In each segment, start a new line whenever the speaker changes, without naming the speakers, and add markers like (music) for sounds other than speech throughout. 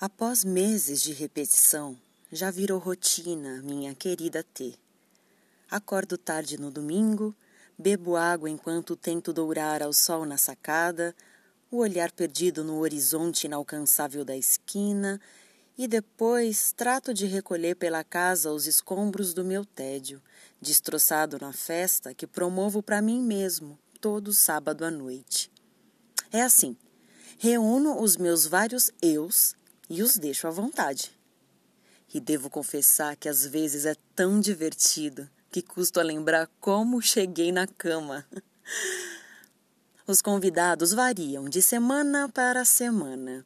Após meses de repetição, já virou rotina, minha querida T. Acordo tarde no domingo, bebo água enquanto tento dourar ao sol na sacada, o olhar perdido no horizonte inalcançável da esquina, e depois trato de recolher pela casa os escombros do meu tédio, destroçado na festa que promovo para mim mesmo todo sábado à noite. É assim, reúno os meus vários eus e os deixo à vontade. E devo confessar que às vezes é tão divertido que custo a lembrar como cheguei na cama. (laughs) Os convidados variam de semana para semana.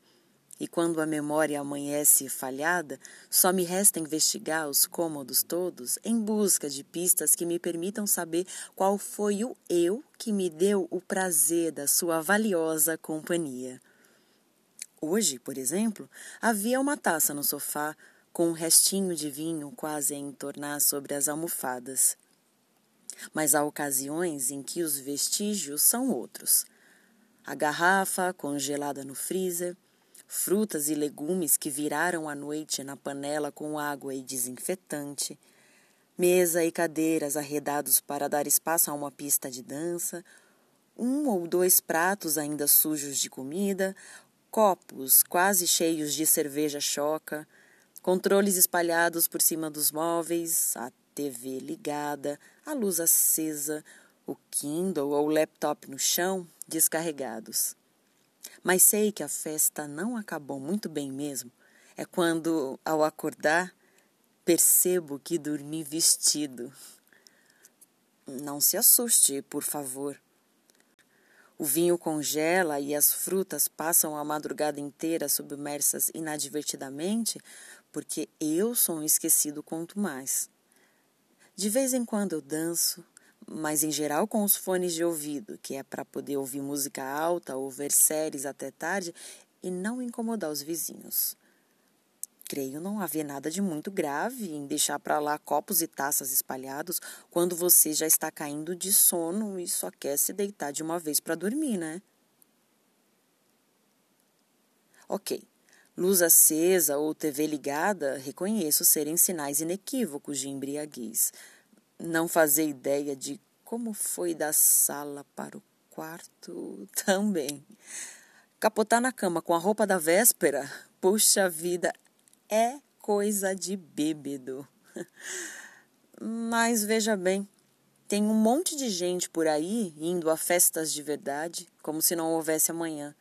E quando a memória amanhece falhada, só me resta investigar os cômodos todos em busca de pistas que me permitam saber qual foi o eu que me deu o prazer da sua valiosa companhia. Hoje, por exemplo, havia uma taça no sofá com um restinho de vinho quase a entornar sobre as almofadas. Mas há ocasiões em que os vestígios são outros. A garrafa congelada no freezer, frutas e legumes que viraram à noite na panela com água e desinfetante, mesa e cadeiras arredados para dar espaço a uma pista de dança, um ou dois pratos ainda sujos de comida, copos quase cheios de cerveja choca, controles espalhados por cima dos móveis, a TV ligada, a luz acesa, o Kindle ou o laptop no chão descarregados. Mas sei que a festa não acabou muito bem mesmo. É quando, ao acordar, percebo que dormi vestido. Não se assuste, por favor. O vinho congela e as frutas passam a madrugada inteira submersas inadvertidamente, porque eu sou um esquecido quanto mais. De vez em quando eu danço, mas em geral com os fones de ouvido, que é para poder ouvir música alta ou ver séries até tarde e não incomodar os vizinhos. Creio não haver nada de muito grave em deixar para lá copos e taças espalhados quando você já está caindo de sono e só quer se deitar de uma vez para dormir, né? Ok. Luz acesa ou TV ligada, reconheço serem sinais inequívocos de embriaguez. Não fazer ideia de como foi da sala para o quarto (laughs) também. Capotar na cama com a roupa da véspera, puxa vida, é coisa de bêbado. (laughs) Mas veja bem, tem um monte de gente por aí indo a festas de verdade, como se não houvesse amanhã.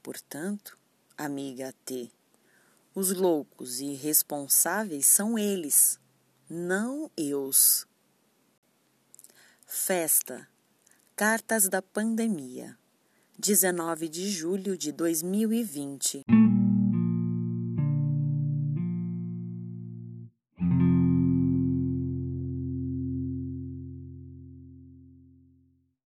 Portanto, amiga T, os loucos e irresponsáveis são eles, não eus. Festa Cartas da Pandemia 19 de julho de 2020